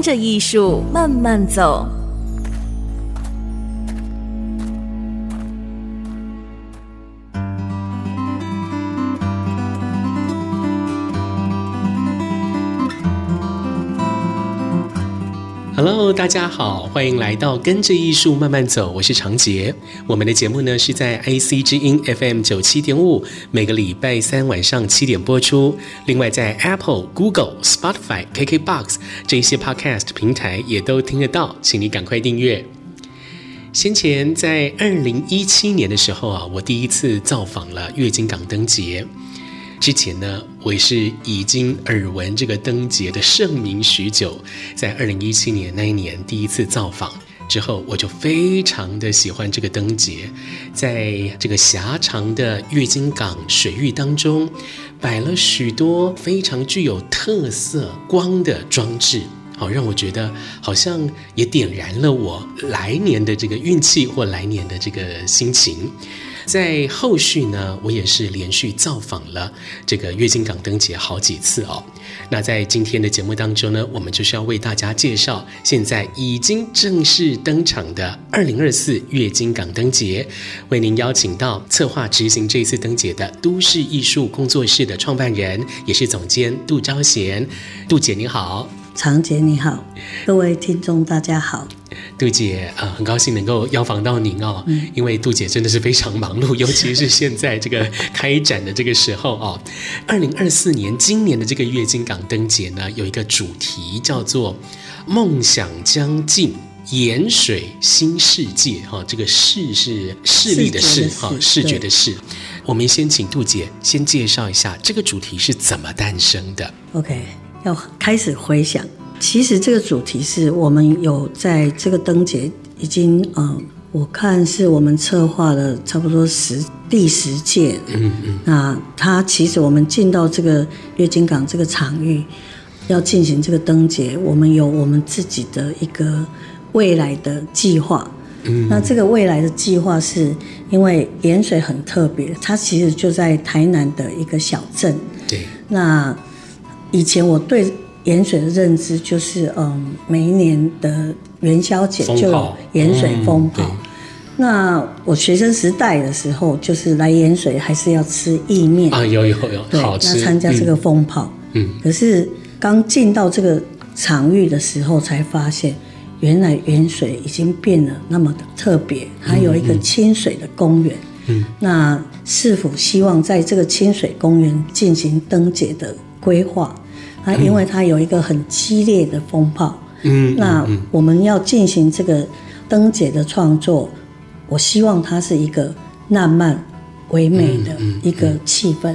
跟着艺术慢慢走。Hello，大家好，欢迎来到跟着艺术慢慢走，我是长杰。我们的节目呢是在 IC 之音 FM 九七点五，每个礼拜三晚上七点播出。另外在 Apple、Google、Spotify、KKBox 这些 Podcast 平台也都听得到，请你赶快订阅。先前在二零一七年的时候啊，我第一次造访了月津港灯节。之前呢，我也是已经耳闻这个灯节的盛名许久。在二零一七年那一年第一次造访之后，我就非常的喜欢这个灯节。在这个狭长的月津港水域当中，摆了许多非常具有特色光的装置，好让我觉得好像也点燃了我来年的这个运气或来年的这个心情。在后续呢，我也是连续造访了这个月津港灯节好几次哦。那在今天的节目当中呢，我们就是要为大家介绍现在已经正式登场的二零二四月津港灯节，为您邀请到策划执行这次灯节的都市艺术工作室的创办人，也是总监杜昭贤。杜姐您好，长姐你好，各位听众大家好。杜姐啊、呃，很高兴能够邀访到您哦，嗯、因为杜姐真的是非常忙碌，尤其是现在这个开展的这个时候哦。二零二四年今年的这个月经港灯节呢，有一个主题叫做“梦想将近，盐水新世界”哈、哦，这个“视”是视力的“视”哈，视觉的“视”。我们先请杜姐先介绍一下这个主题是怎么诞生的。OK，要开始回想。其实这个主题是我们有在这个灯节已经，嗯，我看是我们策划了差不多十第十届。嗯嗯。那它其实我们进到这个月津港这个场域，要进行这个灯节，我们有我们自己的一个未来的计划。嗯。那这个未来的计划是因为盐水很特别，它其实就在台南的一个小镇。对。那以前我对。盐水的认知就是，嗯，每一年的元宵节就有盐水风炮。嗯、那我学生时代的时候，就是来盐水还是要吃意面啊，有有有，对，好吃。那参加这个风炮，嗯，可是刚进到这个场域的时候，才发现原来盐水已经变得那么的特别，还有一个清水的公园。嗯，那是否希望在这个清水公园进行灯节的规划？啊，因为它有一个很激烈的风暴，嗯，那我们要进行这个灯节的创作，我希望它是一个浪漫唯美的一个气氛，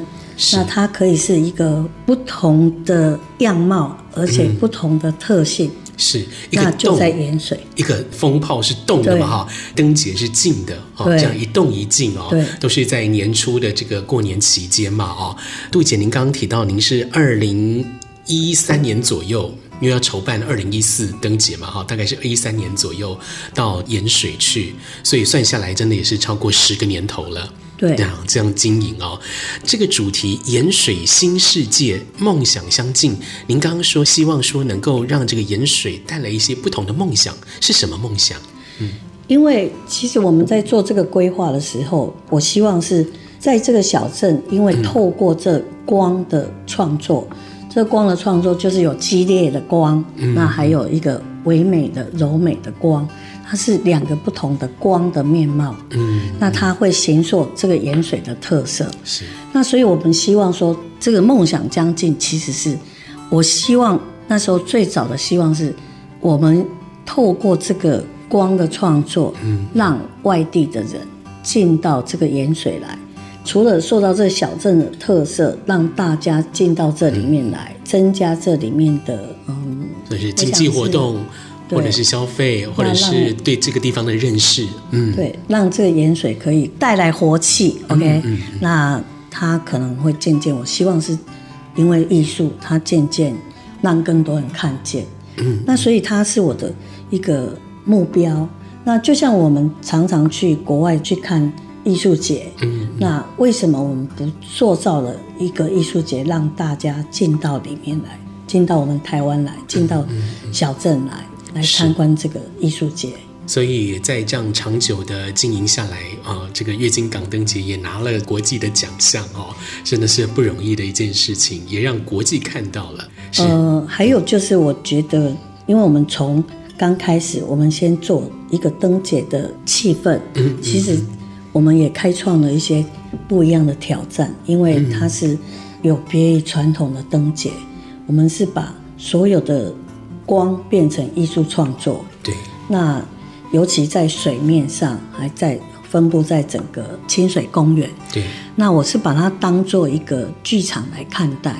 那它可以是一个不同的样貌，而且不同的特性，是，那就在盐水，一个风炮是动的嘛哈，灯节是静的，哦，这样一动一静哦，对，都是在年初的这个过年期间嘛，哦，杜姐，您刚刚提到您是二零。一三年左右，因为要筹办二零一四灯节嘛，哈，大概是一三年左右到盐水去，所以算下来真的也是超过十个年头了。对，这样这样经营哦。这个主题“盐水新世界，梦想相近”，您刚刚说希望说能够让这个盐水带来一些不同的梦想，是什么梦想？嗯，因为其实我们在做这个规划的时候，我希望是在这个小镇，因为透过这光的创作。嗯这光的创作就是有激烈的光，嗯、那还有一个唯美的柔美的光，它是两个不同的光的面貌。嗯，那它会形塑这个盐水的特色。是，那所以我们希望说，这个梦想将近，其实是我希望那时候最早的希望是，我们透过这个光的创作，嗯，让外地的人进到这个盐水来。除了受到这小镇的特色，让大家进到这里面来，增加这里面的嗯就是经济活动，或者是消费，或者是对这个地方的认识。嗯，对，让这个盐水可以带来活气。OK，那它可能会渐渐，我希望是因为艺术，它渐渐让更多人看见。嗯，那所以它是我的一个目标。那就像我们常常去国外去看艺术节，嗯，那为什么我们不塑造了一个艺术节，让大家进到里面来，进到我们台湾来，进到小镇来，来参观这个艺术节？所以在这样长久的经营下来啊，这个月津港灯节也拿了国际的奖项哦，真的是不容易的一件事情，也让国际看到了。呃，还有就是我觉得，因为我们从刚开始，我们先做一个灯节的气氛。嗯，其实我们也开创了一些不一样的挑战，因为它是有别于传统的灯节。我们是把所有的光变成艺术创作。对。那尤其在水面上，还在分布在整个清水公园。对。那我是把它当做一个剧场来看待。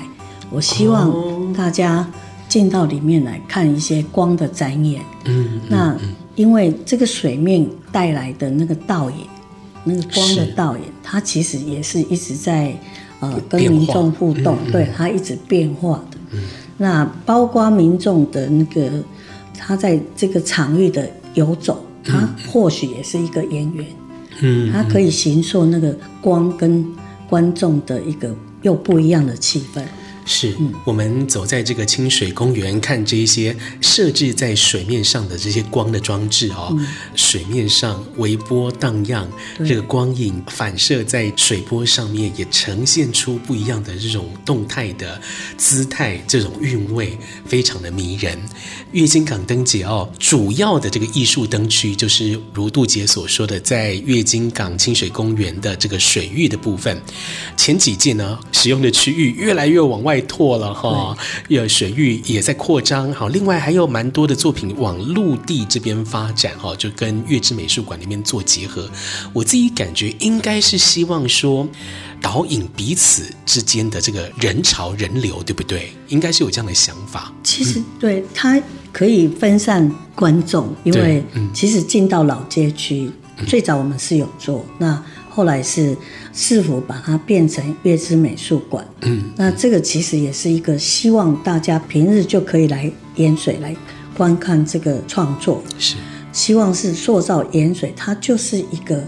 我希望大家。进到里面来看一些光的展演，嗯，嗯，那因为这个水面带来的那个倒影，那个光的倒影，它其实也是一直在呃跟民众互动，对，它一直变化的。嗯、那包括民众的那个他在这个场域的游走，他或许也是一个演员，嗯，他可以形塑那个光跟观众的一个又不一样的气氛。是我们走在这个清水公园，看这一些设置在水面上的这些光的装置哦，嗯、水面上微波荡漾，这个光影反射在水波上面，也呈现出不一样的这种动态的姿态，这种韵味非常的迷人。月津港灯节哦，主要的这个艺术灯区就是如杜姐所说的，在月津港清水公园的这个水域的部分，前几届呢使用的区域越来越往外。拓了哈，有水域也在扩张。好，另外还有蛮多的作品往陆地这边发展哈，就跟月之美术馆里面做结合。我自己感觉应该是希望说，导引彼此之间的这个人潮人流，对不对？应该是有这样的想法。其实对它可以分散观众，因为其实进到老街区，最早我们是有做那。后来是市府把它变成月之美术馆，嗯，那这个其实也是一个希望大家平日就可以来盐水来观看这个创作，是。希望是塑造盐水，它就是一个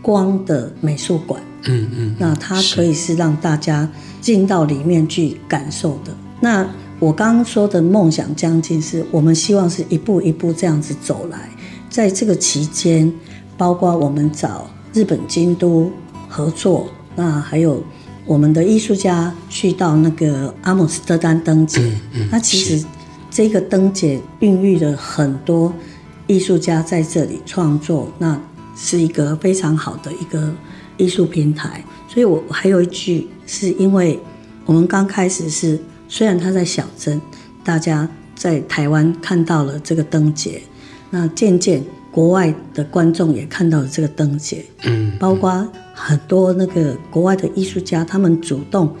光的美术馆，嗯嗯，那它可以是让大家进到里面去感受的。那我刚刚说的梦想将近，是我们希望是一步一步这样子走来，在这个期间，包括我们找。日本京都合作，那还有我们的艺术家去到那个阿姆斯特丹灯节，嗯嗯、那其实这个灯节孕育了很多艺术家在这里创作，那是一个非常好的一个艺术平台。所以我还有一句，是因为我们刚开始是虽然他在小镇，大家在台湾看到了这个灯节，那渐渐。国外的观众也看到了这个灯节，嗯，包括很多那个国外的艺术家，他们主动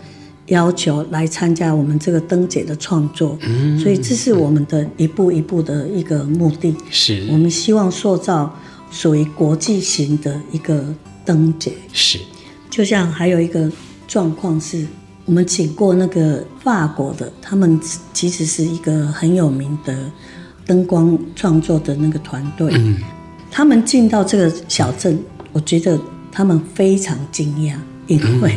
要求来参加我们这个灯节的创作，嗯，所以这是我们的一步一步的一个目的，是。我们希望塑造属于国际型的一个灯节，是，就像还有一个状况是，我们请过那个法国的，他们其实是一个很有名的。灯光创作的那个团队，嗯、他们进到这个小镇，我觉得他们非常惊讶，因为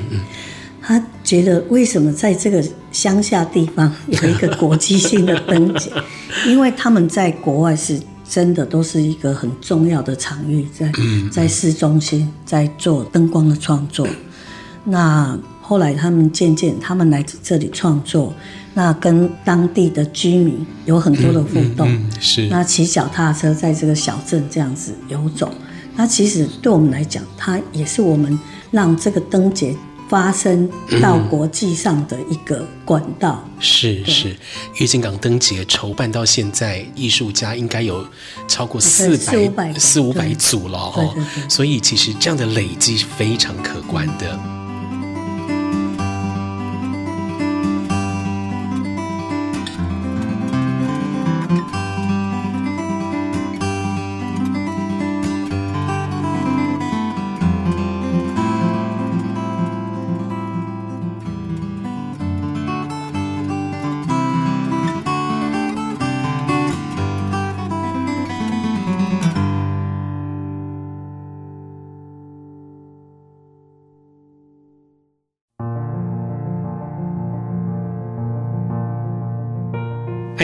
他觉得为什么在这个乡下地方 有一个国际性的灯节？因为他们在国外是真的都是一个很重要的场域，在在市中心在做灯光的创作。那后来他们渐渐，他们来这里创作。那跟当地的居民有很多的互动，嗯嗯嗯、是。那骑脚踏车在这个小镇这样子游走，那其实对我们来讲，它也是我们让这个灯节发生到国际上的一个管道。嗯、是是，月津港灯节筹办到现在，艺术家应该有超过四百四五百组了哈，所以其实这样的累积是非常可观的。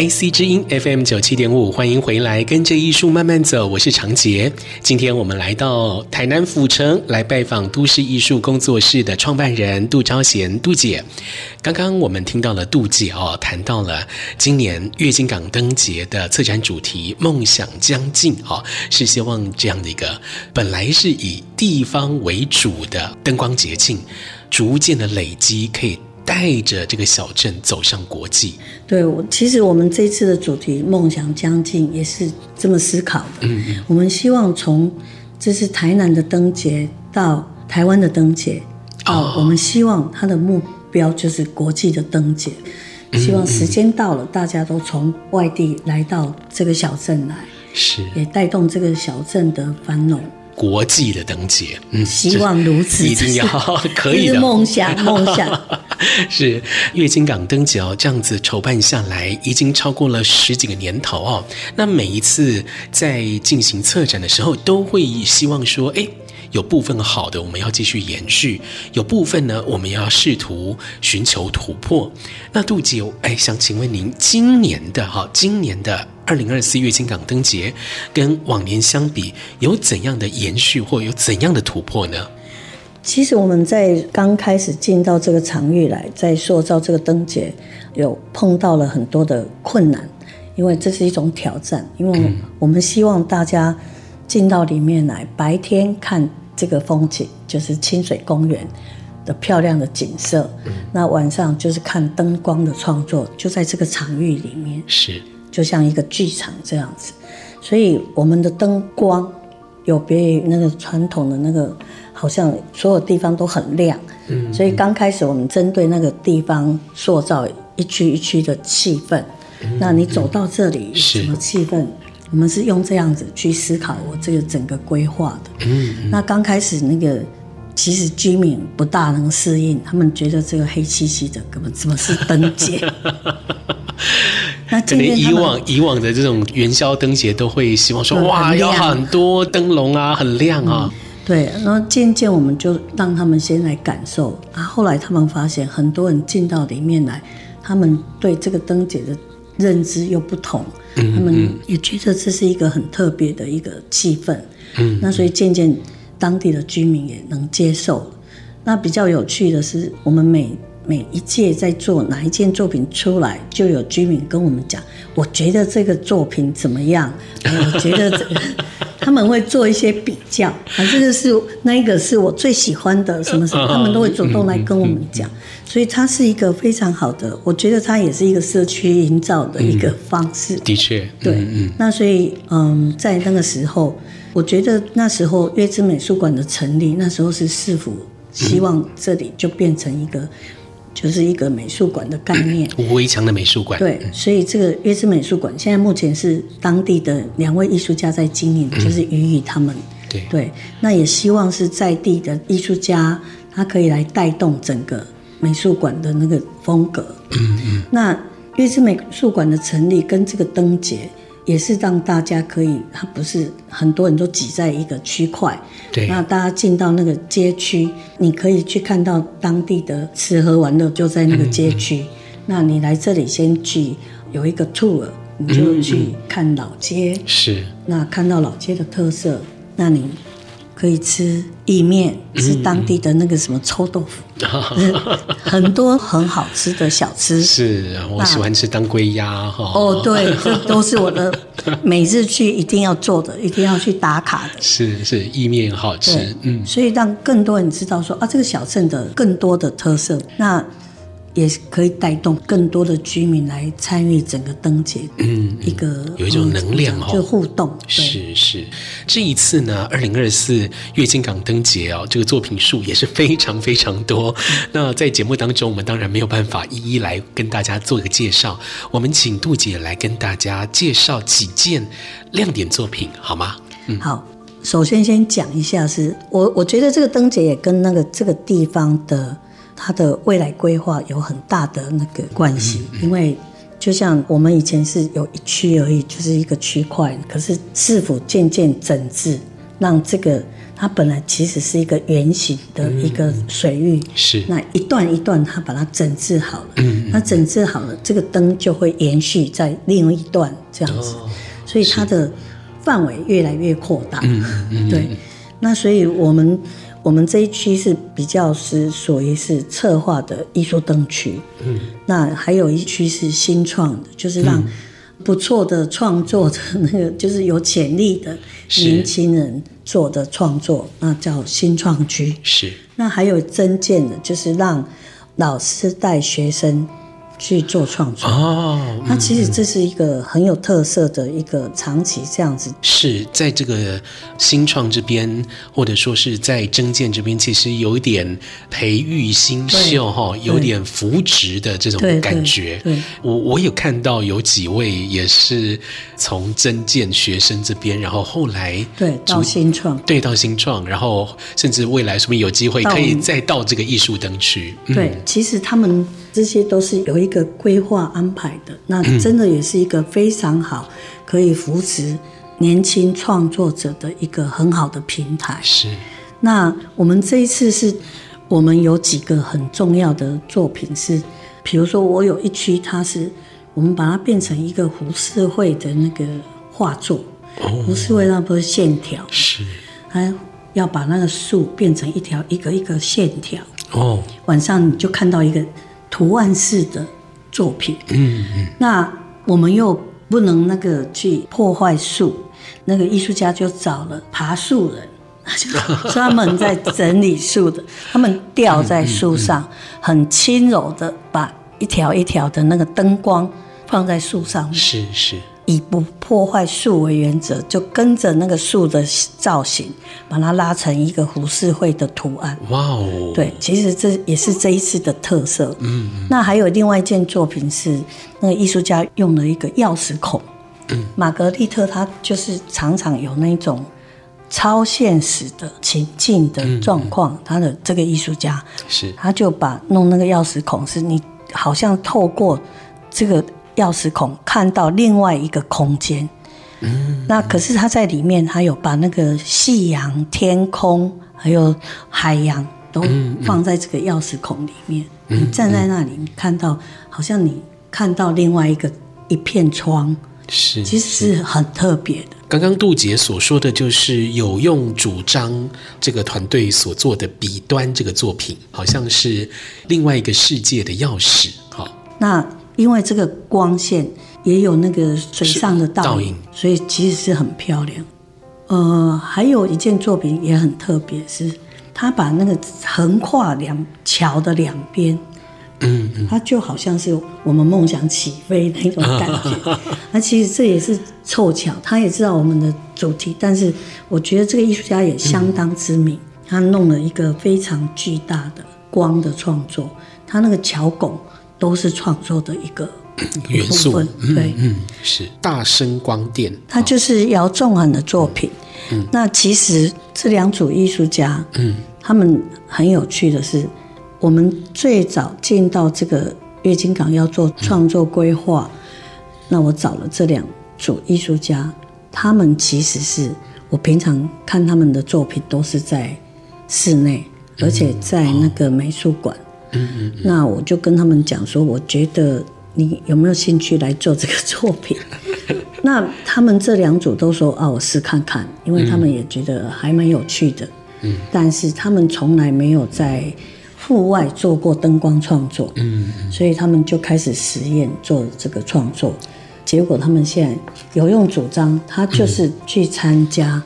IC 之音 FM 九七点五，欢迎回来，跟着艺术慢慢走。我是长杰。今天我们来到台南府城来拜访都市艺术工作室的创办人杜昭贤杜姐。刚刚我们听到了杜姐哦，谈到了今年月津港灯节的策展主题“梦想将近”哦，是希望这样的一个本来是以地方为主的灯光节庆，逐渐的累积可以。带着这个小镇走向国际。对，我其实我们这次的主题“梦想将近”也是这么思考的。嗯嗯。我们希望从这是台南的灯节到台湾的灯节，哦，我们希望它的目标就是国际的灯节。希望时间到了，大家都从外地来到这个小镇来，是也带动这个小镇的繁荣。国际的灯节，嗯，希望如此，一定要 可以的梦想，梦想 是月津港灯节哦，这样子筹办下来已经超过了十几个年头哦。那每一次在进行策展的时候，都会希望说，哎。有部分好的，我们要继续延续；有部分呢，我们要试图寻求突破。那杜姐，哎，想请问您，今年的哈，今年的二零二四月津港灯节，跟往年相比，有怎样的延续，或有怎样的突破呢？其实我们在刚开始进到这个场域来，在塑造这个灯节，有碰到了很多的困难，因为这是一种挑战，因为我们希望大家进到里面来，白天看。这个风景就是清水公园的漂亮的景色，嗯、那晚上就是看灯光的创作，就在这个场域里面，是就像一个剧场这样子。所以我们的灯光有别于那个传统的那个，好像所有地方都很亮。嗯，所以刚开始我们针对那个地方塑造一区一区的气氛。嗯、那你走到这里，什么气氛？我们是用这样子去思考我这个整个规划的。嗯，嗯，那刚开始那个其实居民不大能适应，他们觉得这个黑漆漆的，根本怎么是灯节？那可能以往以往的这种元宵灯节都会希望说，嗯、哇，有很多灯笼啊，很亮啊。嗯、对，然后渐渐我们就让他们先来感受，啊，后来他们发现很多人进到里面来，他们对这个灯节的认知又不同。他们也觉得这是一个很特别的一个气氛，嗯，那所以渐渐当地的居民也能接受。那比较有趣的是，我们每每一届在做哪一件作品出来，就有居民跟我们讲，我觉得这个作品怎么样？我觉得这个。他们会做一些比较，啊，这个是那一个是我最喜欢的什么什么，他们都会主动来跟我们讲，所以它是一个非常好的，我觉得它也是一个社区营造的一个方式。的确，对，那所以嗯，在那个时候，我觉得那时候月之美术馆的成立，那时候是市府希望这里就变成一个。就是一个美术馆的概念，无围墙的美术馆。对，所以这个月之美术馆现在目前是当地的两位艺术家在经营，嗯、就是予以他们。对对，那也希望是在地的艺术家，他可以来带动整个美术馆的那个风格。嗯嗯。那月之美术馆的成立跟这个灯节。也是让大家可以，它不是很多人都挤在一个区块，对，那大家进到那个街区，你可以去看到当地的吃喝玩乐就在那个街区。嗯嗯，那你来这里先去有一个 tour，你就去看老街，是，那看到老街的特色，那你。可以吃意面，吃当地的那个什么臭豆腐，嗯、很多很好吃的小吃。是，我喜欢吃当归鸭哈。哦，对，这都是我的每日去一定要做的，一定要去打卡的。是是，意面好吃，嗯，所以让更多人知道说啊，这个小镇的更多的特色。那。也可以带动更多的居民来参与整个灯节，嗯，一个有一种能量哦，就互动。是是，这一次呢，二零二四月津港灯节哦，这个作品数也是非常非常多。嗯、那在节目当中，我们当然没有办法一一来跟大家做一个介绍，我们请杜姐来跟大家介绍几件亮点作品，好吗？嗯，好。首先先讲一下是，是我我觉得这个灯节也跟那个这个地方的。它的未来规划有很大的那个关系，因为就像我们以前是有一区而已，就是一个区块，可是是否渐渐整治，让这个它本来其实是一个圆形的一个水域，嗯、是。那一段一段，它把它整治好了，嗯，那整治好了，这个灯就会延续在另一段这样子，哦、所以它的范围越来越扩大，对，那所以我们。我们这一区是比较是属于是策划的艺术灯区，嗯，那还有一区是新创的，就是让不错的创作的那个，就是有潜力的年轻人做的创作，那叫新创区。是，那还有增建的，就是让老师带学生。去做创作哦，那其实这是一个很有特色的一个长期这样子。是在这个新创这边，或者说是在征建这边，其实有一点培育新秀哈，有点扶植的这种感觉。对，对对我我有看到有几位也是从征建学生这边，然后后来对到新创，对到新创，然后甚至未来说不定有机会可以再到这个艺术灯区。对，嗯、其实他们。这些都是有一个规划安排的，那真的也是一个非常好，可以扶持年轻创作者的一个很好的平台。是。那我们这一次是，我们有几个很重要的作品是，比如说我有一区，它是我们把它变成一个胡适会的那个画作。哦。胡适会那不是线条？是。他要把那个树变成一条一个一个线条。哦。晚上你就看到一个。图案式的作品，嗯嗯，那我们又不能那个去破坏树，那个艺术家就找了爬树人，就 专门在整理树的，他们吊在树上，很轻柔的把一条一条的那个灯光放在树上面，是是。以不破坏树为原则，就跟着那个树的造型，把它拉成一个胡适会的图案。哇哦！对，其实这也是这一次的特色。嗯，那还有另外一件作品是，那个艺术家用了一个钥匙孔。嗯，玛格丽特她就是常常有那种超现实的情境的状况，他的这个艺术家是，他就把弄那个钥匙孔，是你好像透过这个。钥匙孔看到另外一个空间，嗯，那可是他在里面，他有把那个夕阳、天空还有海洋都放在这个钥匙孔里面。你站在那里，你看到好像你看到另外一个一片窗，是，其实是很特别的。刚刚杜姐所说的就是有用主张这个团队所做的笔端这个作品，好像是另外一个世界的钥匙。好，那。因为这个光线也有那个水上的倒影，所以其实是很漂亮。呃，还有一件作品也很特别，是他把那个横跨两桥的两边，嗯，嗯，它就好像是我们梦想起飞那种感觉。那其实这也是凑巧，他也知道我们的主题，但是我觉得这个艺术家也相当知名，他弄了一个非常巨大的光的创作，他那个桥拱。都是创作的一个元素，对，嗯，是。大声光电，它就是姚仲涵的作品。嗯，那其实这两组艺术家，嗯，他们很有趣的是，我们最早进到这个月津港要做创作规划，那我找了这两组艺术家，他们其实是我平常看他们的作品都是在室内，而且在那个美术馆。嗯嗯，那我就跟他们讲说，我觉得你有没有兴趣来做这个作品？那他们这两组都说啊，我试看看，因为他们也觉得还蛮有趣的。嗯，但是他们从来没有在户外做过灯光创作。嗯，所以他们就开始实验做这个创作。结果他们现在有用主张，他就是去参加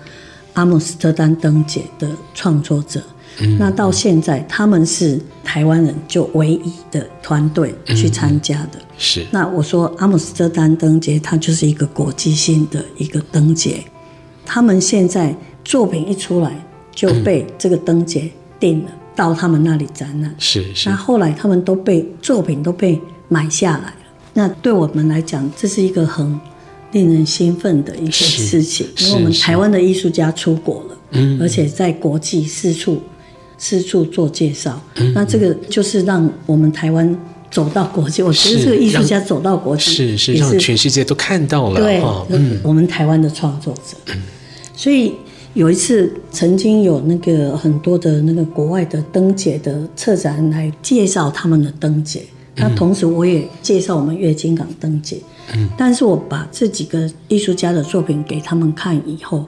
阿姆斯特丹灯节的创作者。那到现在，他们是台湾人就唯一的团队去参加的。是。那我说阿姆斯特丹灯节，它就是一个国际性的一个灯节。他们现在作品一出来，就被这个灯节定了，到他们那里展览。是是。那后来他们都被作品都被买下来了。那对我们来讲，这是一个很令人兴奋的一件事情，因为我们台湾的艺术家出国了，嗯，而且在国际四处。四处做介绍，嗯、那这个就是让我们台湾走到国际。是我觉得这个艺术家走到国际，是是让全世界都看到了。对，嗯、我们台湾的创作者。嗯、所以有一次，曾经有那个很多的那个国外的灯节的策展来介绍他们的灯节，那同时我也介绍我们月津港灯节。嗯，但是我把这几个艺术家的作品给他们看以后，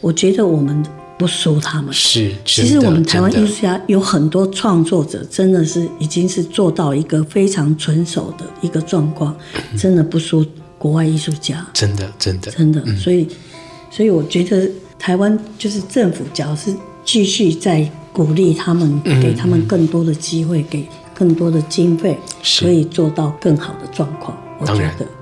我觉得我们不输他们。是，其实我们台湾艺术家有很多创作者，真的是已经是做到一个非常纯熟的一个状况，真的不输国外艺术家。真的，真的，真的。所以，所以我觉得。台湾就是政府，只要是继续在鼓励他们，给他们更多的机会，给更多的经费，可以做到更好的状况。我觉得。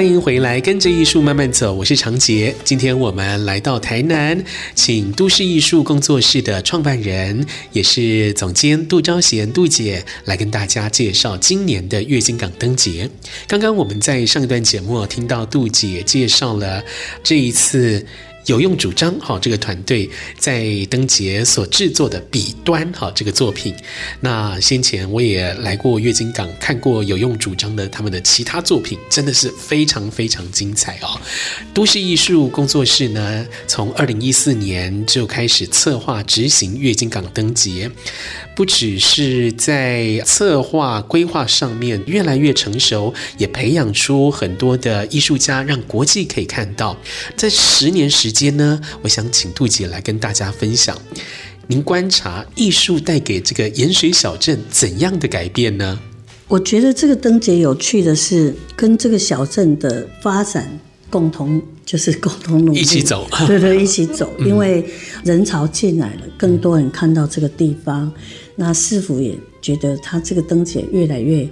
欢迎回来，跟着艺术慢慢走。我是长杰。今天我们来到台南，请都市艺术工作室的创办人，也是总监杜昭贤杜姐来跟大家介绍今年的月经港灯节。刚刚我们在上一段节目听到杜姐介绍了这一次。有用主张，好，这个团队在灯节所制作的笔端，好，这个作品。那先前我也来过月津港，看过有用主张的他们的其他作品，真的是非常非常精彩哦。都市艺术工作室呢，从二零一四年就开始策划执行月津港灯节。不只是在策划规划上面越来越成熟，也培养出很多的艺术家，让国际可以看到。在十年时间呢，我想请杜姐来跟大家分享，您观察艺术带给这个盐水小镇怎样的改变呢？我觉得这个灯节有趣的是，跟这个小镇的发展。共同就是共同努力，一起走，对对，一起走。因为人潮进来了，更多人看到这个地方，那市府也觉得他这个灯节越来越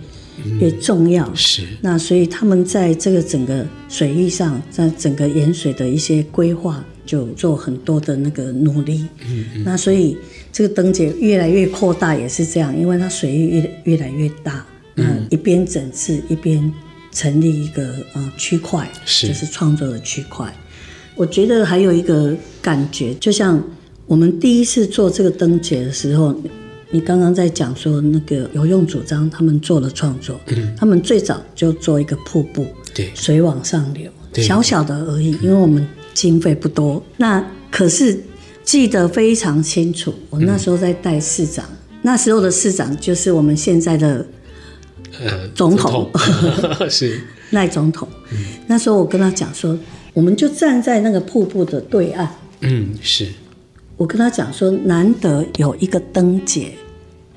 越重要。是，那所以他们在这个整个水域上，在整个盐水的一些规划，就做很多的那个努力。嗯嗯。那所以这个灯节越来越扩大，也是这样，因为它水域越越来越大，那，一边整治一边。成立一个呃区块，是就是创作的区块。我觉得还有一个感觉，就像我们第一次做这个灯节的时候，你刚刚在讲说那个有用主张，他们做了创作，嗯，他们最早就做一个瀑布，对，水往上流，小小的而已，因为我们经费不多。那可是记得非常清楚，我那时候在带市长，那时候的市长就是我们现在的。呃，总统，是赖总统。嗯，那时候我跟他讲说，我们就站在那个瀑布的对岸。嗯，是。我跟他讲说，难得有一个灯节，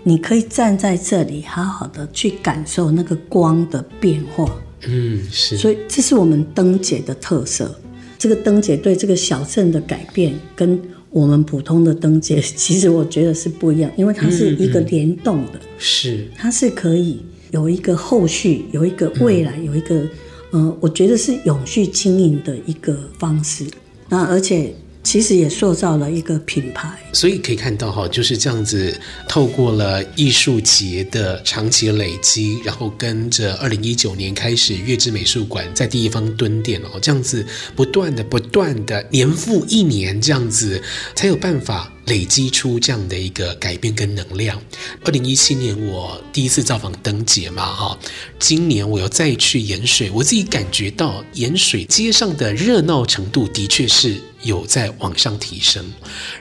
你可以站在这里，好好的去感受那个光的变化。嗯，是。所以这是我们灯节的特色。这个灯节对这个小镇的改变，跟我们普通的灯节，其实我觉得是不一样，因为它是一个联动的。是。它是可以。有一个后续，有一个未来，有一个，呃，我觉得是永续经营的一个方式。那而且。其实也塑造了一个品牌，所以可以看到哈，就是这样子，透过了艺术节的长期累积，然后跟着二零一九年开始月之美术馆在地方蹲点哦，这样子不断的、不断的年复一年这样子，才有办法累积出这样的一个改变跟能量。二零一七年我第一次造访灯节嘛哈，今年我要再去盐水，我自己感觉到盐水街上的热闹程度的确是。有在往上提升，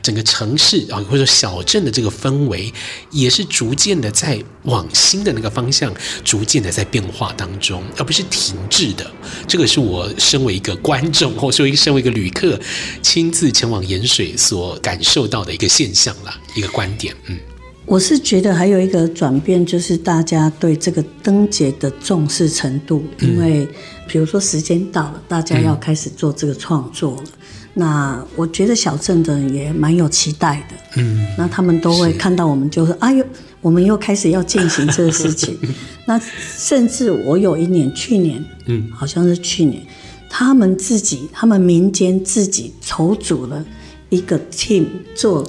整个城市啊，或者说小镇的这个氛围，也是逐渐的在往新的那个方向，逐渐的在变化当中，而不是停滞的。这个是我身为一个观众，或者说身为一个旅客，亲自前往盐水所感受到的一个现象啦，一个观点。嗯，我是觉得还有一个转变，就是大家对这个灯节的重视程度，因为比如说时间到了，大家要开始做这个创作了。那我觉得小镇的人也蛮有期待的，嗯，那他们都会看到我们，就说：“哎呦，我们又开始要进行这个事情。” 那甚至我有一年，去年，嗯，好像是去年，他们自己，他们民间自己筹组了一个 team 做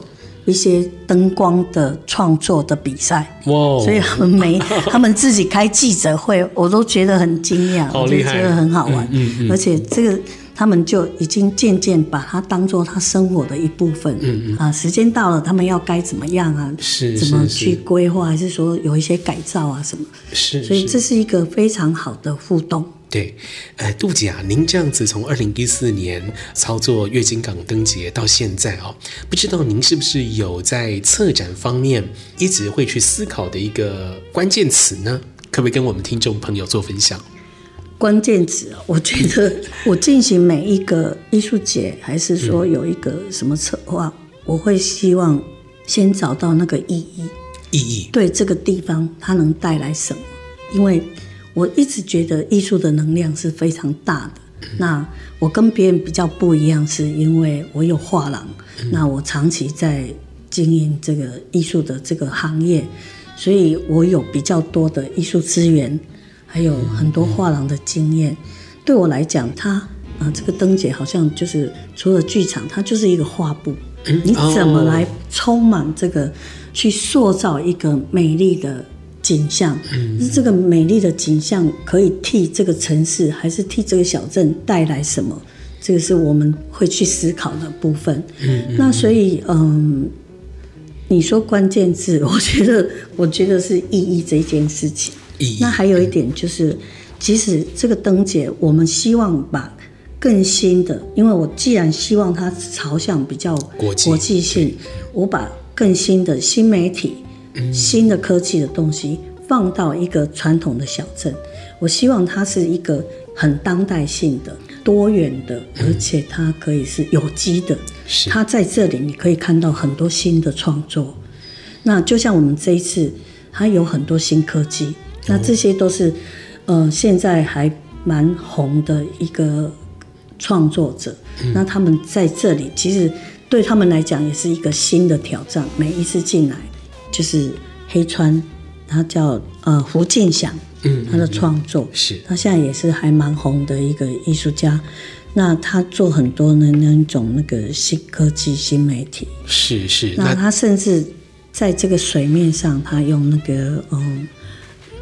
一些灯光的创作的比赛，哇！所以他们每 他们自己开记者会，我都觉得很惊讶，我觉得很好玩，嗯嗯，而且这个。他们就已经渐渐把它当做他生活的一部分。嗯嗯啊，时间到了，他们要该怎么样啊？是，怎么去规划，还是说有一些改造啊什么？是，所以这是一个非常好的互动。对，呃，杜姐啊，您这样子从二零一四年操作月经港灯节到现在哦，不知道您是不是有在策展方面一直会去思考的一个关键词呢？可不可以跟我们听众朋友做分享？关键词，我觉得我进行每一个艺术节，还是说有一个什么策划，嗯、我会希望先找到那个意义，意义对这个地方它能带来什么？因为我一直觉得艺术的能量是非常大的。嗯、那我跟别人比较不一样，是因为我有画廊，嗯、那我长期在经营这个艺术的这个行业，所以我有比较多的艺术资源。还有很多画廊的经验，对我来讲，它啊，这个灯节好像就是除了剧场，它就是一个画布。你怎么来充满这个，去塑造一个美丽的景象？是这个美丽的景象可以替这个城市，还是替这个小镇带来什么？这个是我们会去思考的部分。那所以，嗯，你说关键字，我觉得，我觉得是意义这件事情。那还有一点就是，即使这个灯节，我们希望把更新的，因为我既然希望它朝向比较国际性，我把更新的新媒体、新的科技的东西放到一个传统的小镇，我希望它是一个很当代性的、多元的，而且它可以是有机的。它在这里你可以看到很多新的创作。那就像我们这一次，它有很多新科技。那这些都是，呃，现在还蛮红的一个创作者。嗯、那他们在这里，其实对他们来讲也是一个新的挑战。每一次进来，就是黑川，他叫呃胡进祥，嗯，他的创作是，他现在也是还蛮红的一个艺术家。那他做很多的那种那个新科技、新媒体，是是。那他甚至在这个水面上，他用那个嗯。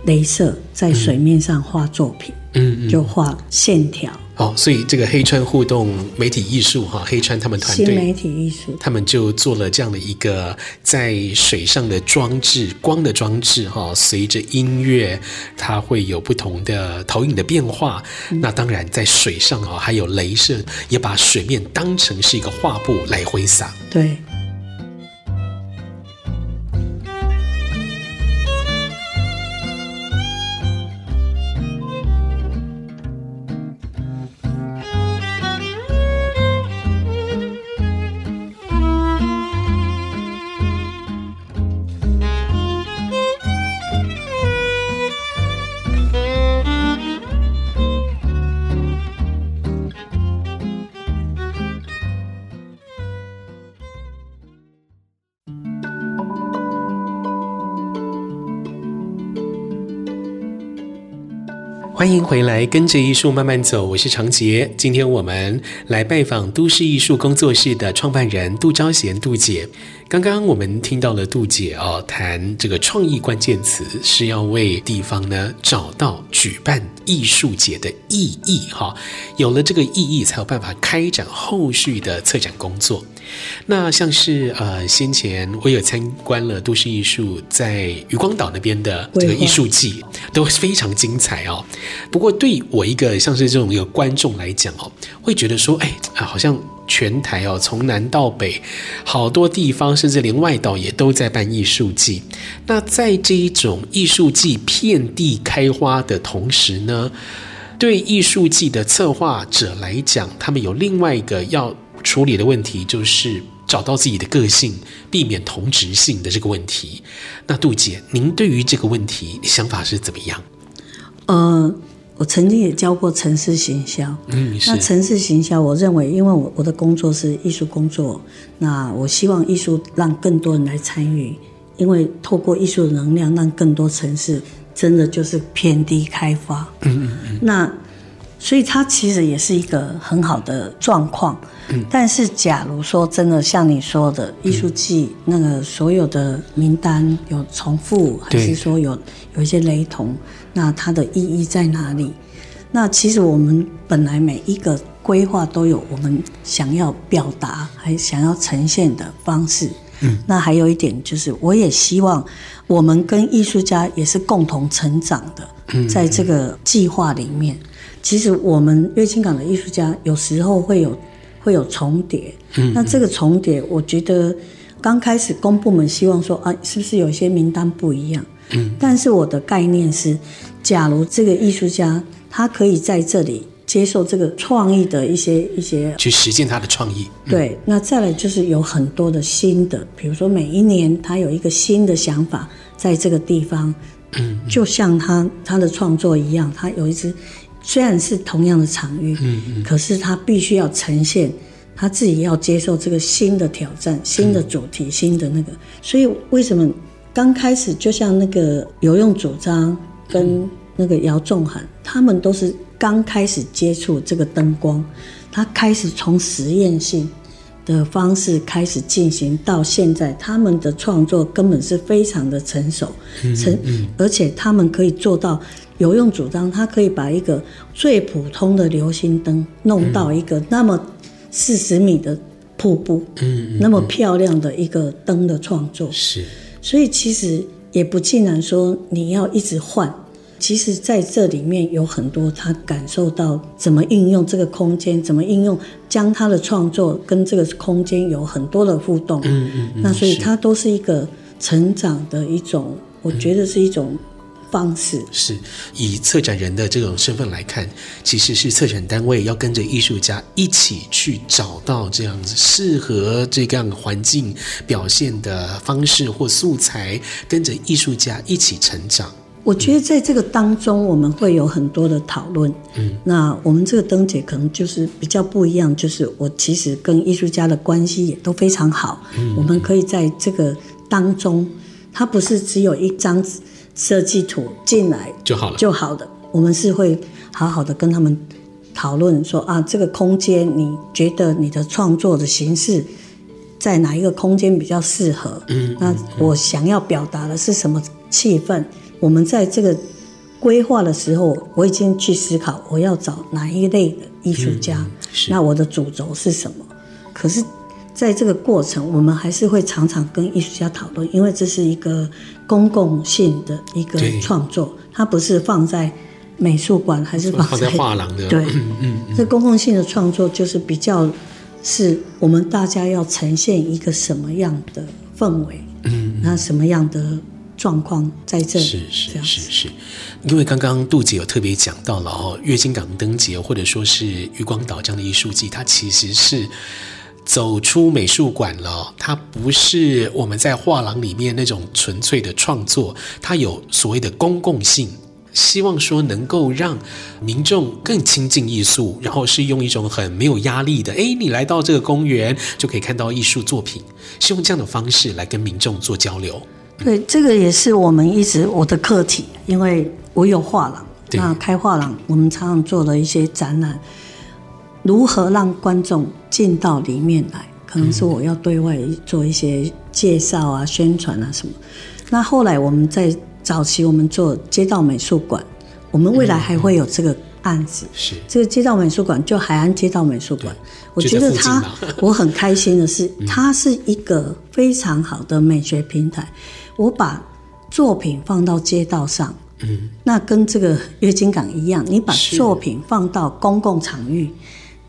镭射在水面上画作品，嗯，就画线条。哦，所以这个黑川互动媒体艺术哈，黑川他们团队，新媒体艺术，他们就做了这样的一个在水上的装置，光的装置哈，随着音乐，它会有不同的投影的变化。嗯、那当然，在水上啊，还有镭射，也把水面当成是一个画布来挥洒。对。回来，跟着艺术慢慢走。我是长杰。今天我们来拜访都市艺术工作室的创办人杜昭贤杜姐。刚刚我们听到了杜姐哦，谈这个创意关键词是要为地方呢找到举办艺术节的意义哈。有了这个意义，才有办法开展后续的策展工作。那像是呃，先前我有参观了都市艺术在渔光岛那边的这个艺术季，都非常精彩哦。不过对我一个像是这种一个观众来讲哦，会觉得说，哎啊，好像全台哦，从南到北，好多地方，甚至连外岛也都在办艺术季。那在这一种艺术季遍地开花的同时呢，对艺术季的策划者来讲，他们有另外一个要。处理的问题就是找到自己的个性，避免同质性的这个问题。那杜姐，您对于这个问题想法是怎么样？呃，我曾经也教过城市行销。嗯，是。那城市行销，我认为，因为我我的工作是艺术工作，那我希望艺术让更多人来参与，因为透过艺术的能量，让更多城市真的就是遍地开花。嗯嗯嗯。那所以它其实也是一个很好的状况。嗯，但是假如说真的像你说的，艺术季那个所有的名单有重复，还是说有有一些雷同，那它的意义在哪里？那其实我们本来每一个规划都有我们想要表达还想要呈现的方式。嗯，那还有一点就是，我也希望我们跟艺术家也是共同成长的，在这个计划里面，其实我们月清港的艺术家有时候会有会有重叠。嗯，那这个重叠，我觉得刚开始公部门希望说啊，是不是有些名单不一样？嗯，但是我的概念是，假如这个艺术家他可以在这里。接受这个创意的一些一些，去实践他的创意。对，那再来就是有很多的新的，比如说每一年他有一个新的想法，在这个地方，嗯，就像他他的创作一样，他有一支虽然是同样的场域，嗯嗯，可是他必须要呈现他自己要接受这个新的挑战、新的主题、新的那个。所以为什么刚开始就像那个有用主张跟那个姚仲涵，他们都是。刚开始接触这个灯光，他开始从实验性的方式开始进行，到现在他们的创作根本是非常的成熟，成而且他们可以做到有用主张，他可以把一个最普通的流星灯弄到一个那么四十米的瀑布，嗯，那么漂亮的一个灯的创作，是，所以其实也不尽然说你要一直换。其实，在这里面有很多他感受到怎么运用这个空间，怎么应用，将他的创作跟这个空间有很多的互动。嗯嗯，那所以他都是一个成长的一种，我觉得是一种方式。是以策展人的这种身份来看，其实是策展单位要跟着艺术家一起去找到这样子适合这样环境表现的方式或素材，跟着艺术家一起成长。我觉得在这个当中，我们会有很多的讨论。嗯，那我们这个灯姐可能就是比较不一样，就是我其实跟艺术家的关系也都非常好。嗯，我们可以在这个当中，它不是只有一张设计图进来就好了就好的。我们是会好好的跟他们讨论说啊，这个空间你觉得你的创作的形式在哪一个空间比较适合？嗯，那我想要表达的是什么气氛？我们在这个规划的时候，我已经去思考我要找哪一类的艺术家，嗯、那我的主轴是什么？可是，在这个过程，我们还是会常常跟艺术家讨论，因为这是一个公共性的一个创作，它不是放在美术馆，还是放在画廊的。对，嗯嗯，这公共性的创作就是比较是我们大家要呈现一个什么样的氛围，嗯，那什么样的。状况在这里是是是是，因为刚刚杜姐有特别讲到了哦，月津港灯节或者说是渔光岛这样的艺术季，它其实是走出美术馆了，它不是我们在画廊里面那种纯粹的创作，它有所谓的公共性，希望说能够让民众更亲近艺术，然后是用一种很没有压力的，诶，你来到这个公园就可以看到艺术作品，是用这样的方式来跟民众做交流。对，这个也是我们一直我的课题，因为我有画廊，那开画廊，我们常常做的一些展览，如何让观众进到里面来，可能是我要对外做一些介绍啊、宣传啊什么。那后来我们在早期我们做街道美术馆，我们未来还会有这个案子，是这个街道美术馆，就海岸街道美术馆。我觉得它，我很开心的是，它是一个非常好的美学平台。我把作品放到街道上，嗯，那跟这个月经港一样，你把作品放到公共场域，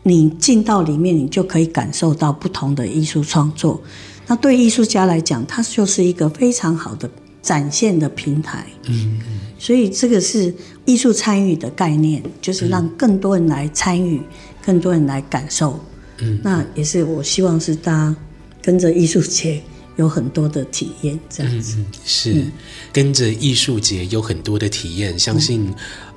你进到里面，你就可以感受到不同的艺术创作。那对艺术家来讲，它就是一个非常好的展现的平台，嗯，所以这个是艺术参与的概念，就是让更多人来参与，更多人来感受，嗯，那也是我希望是大家跟着艺术节。有很多的体验，这样子、嗯、是、嗯、跟着艺术节有很多的体验。相信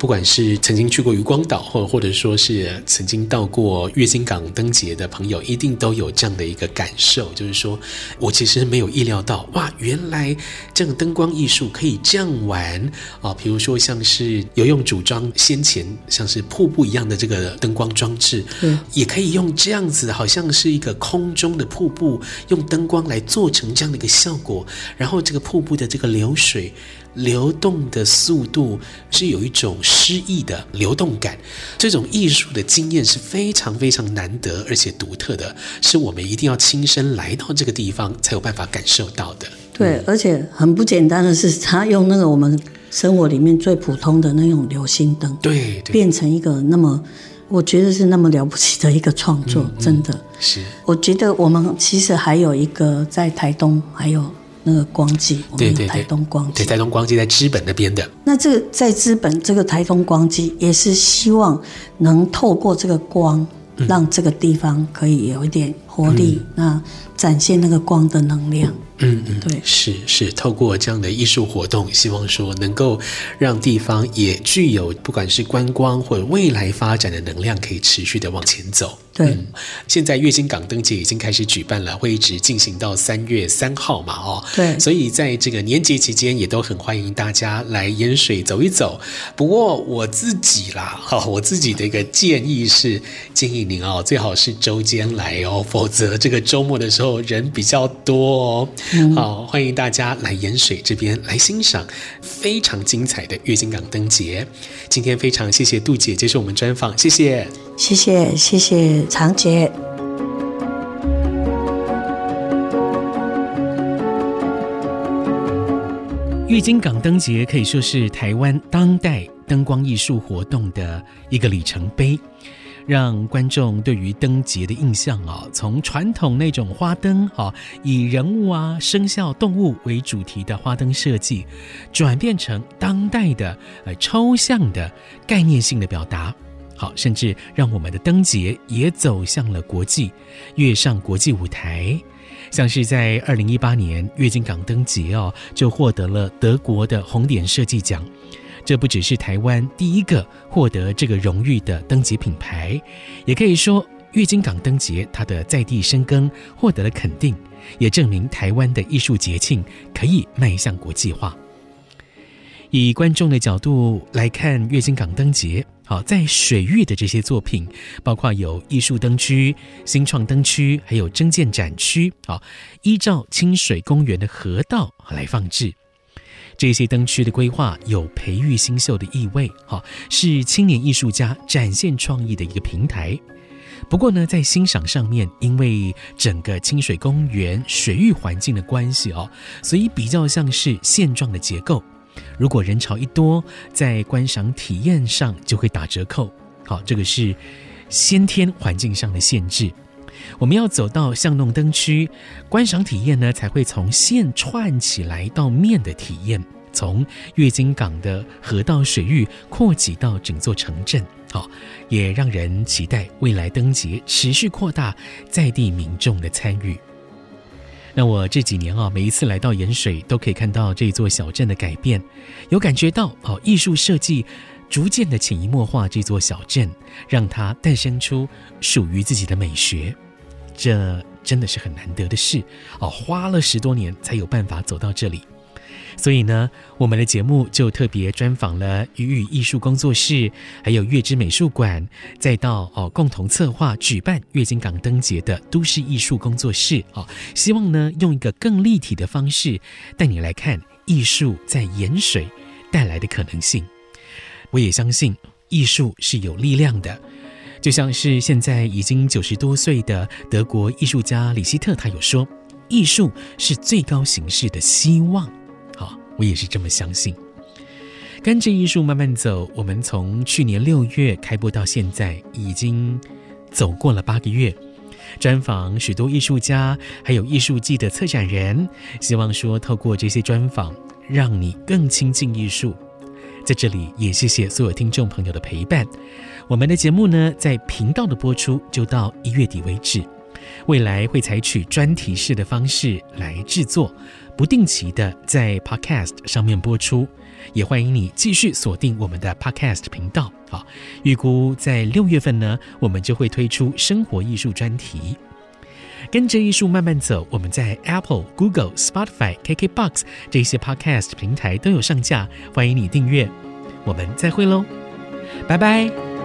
不管是曾经去过渔光岛，或或者说是曾经到过月津港灯节的朋友，一定都有这样的一个感受，就是说我其实没有意料到，哇，原来这个灯光艺术可以这样玩啊！比如说像是有用组装先前像是瀑布一样的这个灯光装置，嗯，也可以用这样子，好像是一个空中的瀑布，用灯光来做成这样的一个效果，然后这个瀑布的这个流水。流动的速度是有一种诗意的流动感，这种艺术的经验是非常非常难得而且独特的，是我们一定要亲身来到这个地方才有办法感受到的。对，而且很不简单的是，他用那个我们生活里面最普通的那种流星灯，对，对，变成一个那么，我觉得是那么了不起的一个创作，嗯嗯，真的是。我觉得我们其实还有一个在台东，还有。那个光机，对对对，台东光机，对台东光机在资本那边的。那这个在资本这个台东光机，也是希望能透过这个光，嗯、让这个地方可以有一点活力，嗯、那展现那个光的能量。嗯嗯嗯，对，是是，透过这样的艺术活动，希望说能够让地方也具有不管是观光或者未来发展的能量，可以持续的往前走。对，嗯，现在月津港灯节已经开始举办了，会一直进行到三月三号嘛，哦，对，所以在这个年节期间，也都很欢迎大家来盐水走一走。不过我自己啦，哈，我自己的一个建议是，建议您哦，最好是周间来哦，否则这个周末的时候人比较多哦。好，欢迎大家来盐水这边来欣赏非常精彩的月津港灯节。今天非常谢谢杜姐接受我们专访，谢谢，谢谢，谢谢常姐。月津港灯节可以说是台湾当代灯光艺术活动的一个里程碑。让观众对于灯节的印象啊，从传统那种花灯啊，以人物啊、生肖、动物为主题的花灯设计，转变成当代的呃抽象的概念性的表达。好，甚至让我们的灯节也走向了国际，跃上国际舞台。像是在二零一八年月津港灯节哦，就获得了德国的红点设计奖。这不只是台湾第一个获得这个荣誉的灯节品牌，也可以说月津港灯节它的在地深耕获得了肯定，也证明台湾的艺术节庆可以迈向国际化。以观众的角度来看月津港灯节，好，在水域的这些作品，包括有艺术灯区、新创灯区，还有征建展区，好，依照清水公园的河道来放置。这些灯区的规划有培育新秀的意味，哈，是青年艺术家展现创意的一个平台。不过呢，在欣赏上面，因为整个清水公园水域环境的关系哦，所以比较像是线状的结构。如果人潮一多，在观赏体验上就会打折扣。好，这个是先天环境上的限制。我们要走到巷弄灯区，观赏体验呢才会从线串起来到面的体验，从月津港的河道水域扩及到整座城镇，好，也让人期待未来灯节持续扩大在地民众的参与。那我这几年啊，每一次来到盐水，都可以看到这座小镇的改变，有感觉到哦，艺术设计逐渐的潜移默化这座小镇，让它诞生出属于自己的美学。这真的是很难得的事哦，花了十多年才有办法走到这里，所以呢，我们的节目就特别专访了鱼语艺术工作室，还有月之美术馆，再到哦共同策划举办月津港灯节的都市艺术工作室哦，希望呢用一个更立体的方式带你来看艺术在盐水带来的可能性。我也相信艺术是有力量的。就像是现在已经九十多岁的德国艺术家李希特，他有说，艺术是最高形式的希望。好，我也是这么相信。跟着艺术慢慢走，我们从去年六月开播到现在，已经走过了八个月，专访许多艺术家，还有艺术季的策展人，希望说透过这些专访，让你更亲近艺术。在这里也谢谢所有听众朋友的陪伴。我们的节目呢，在频道的播出就到一月底为止。未来会采取专题式的方式来制作，不定期的在 Podcast 上面播出。也欢迎你继续锁定我们的 Podcast 频道。好，预估在六月份呢，我们就会推出生活艺术专题。跟着艺术慢慢走，我们在 Apple、Google、Spotify、KKBox 这些 Podcast 平台都有上架，欢迎你订阅。我们再会喽，拜拜。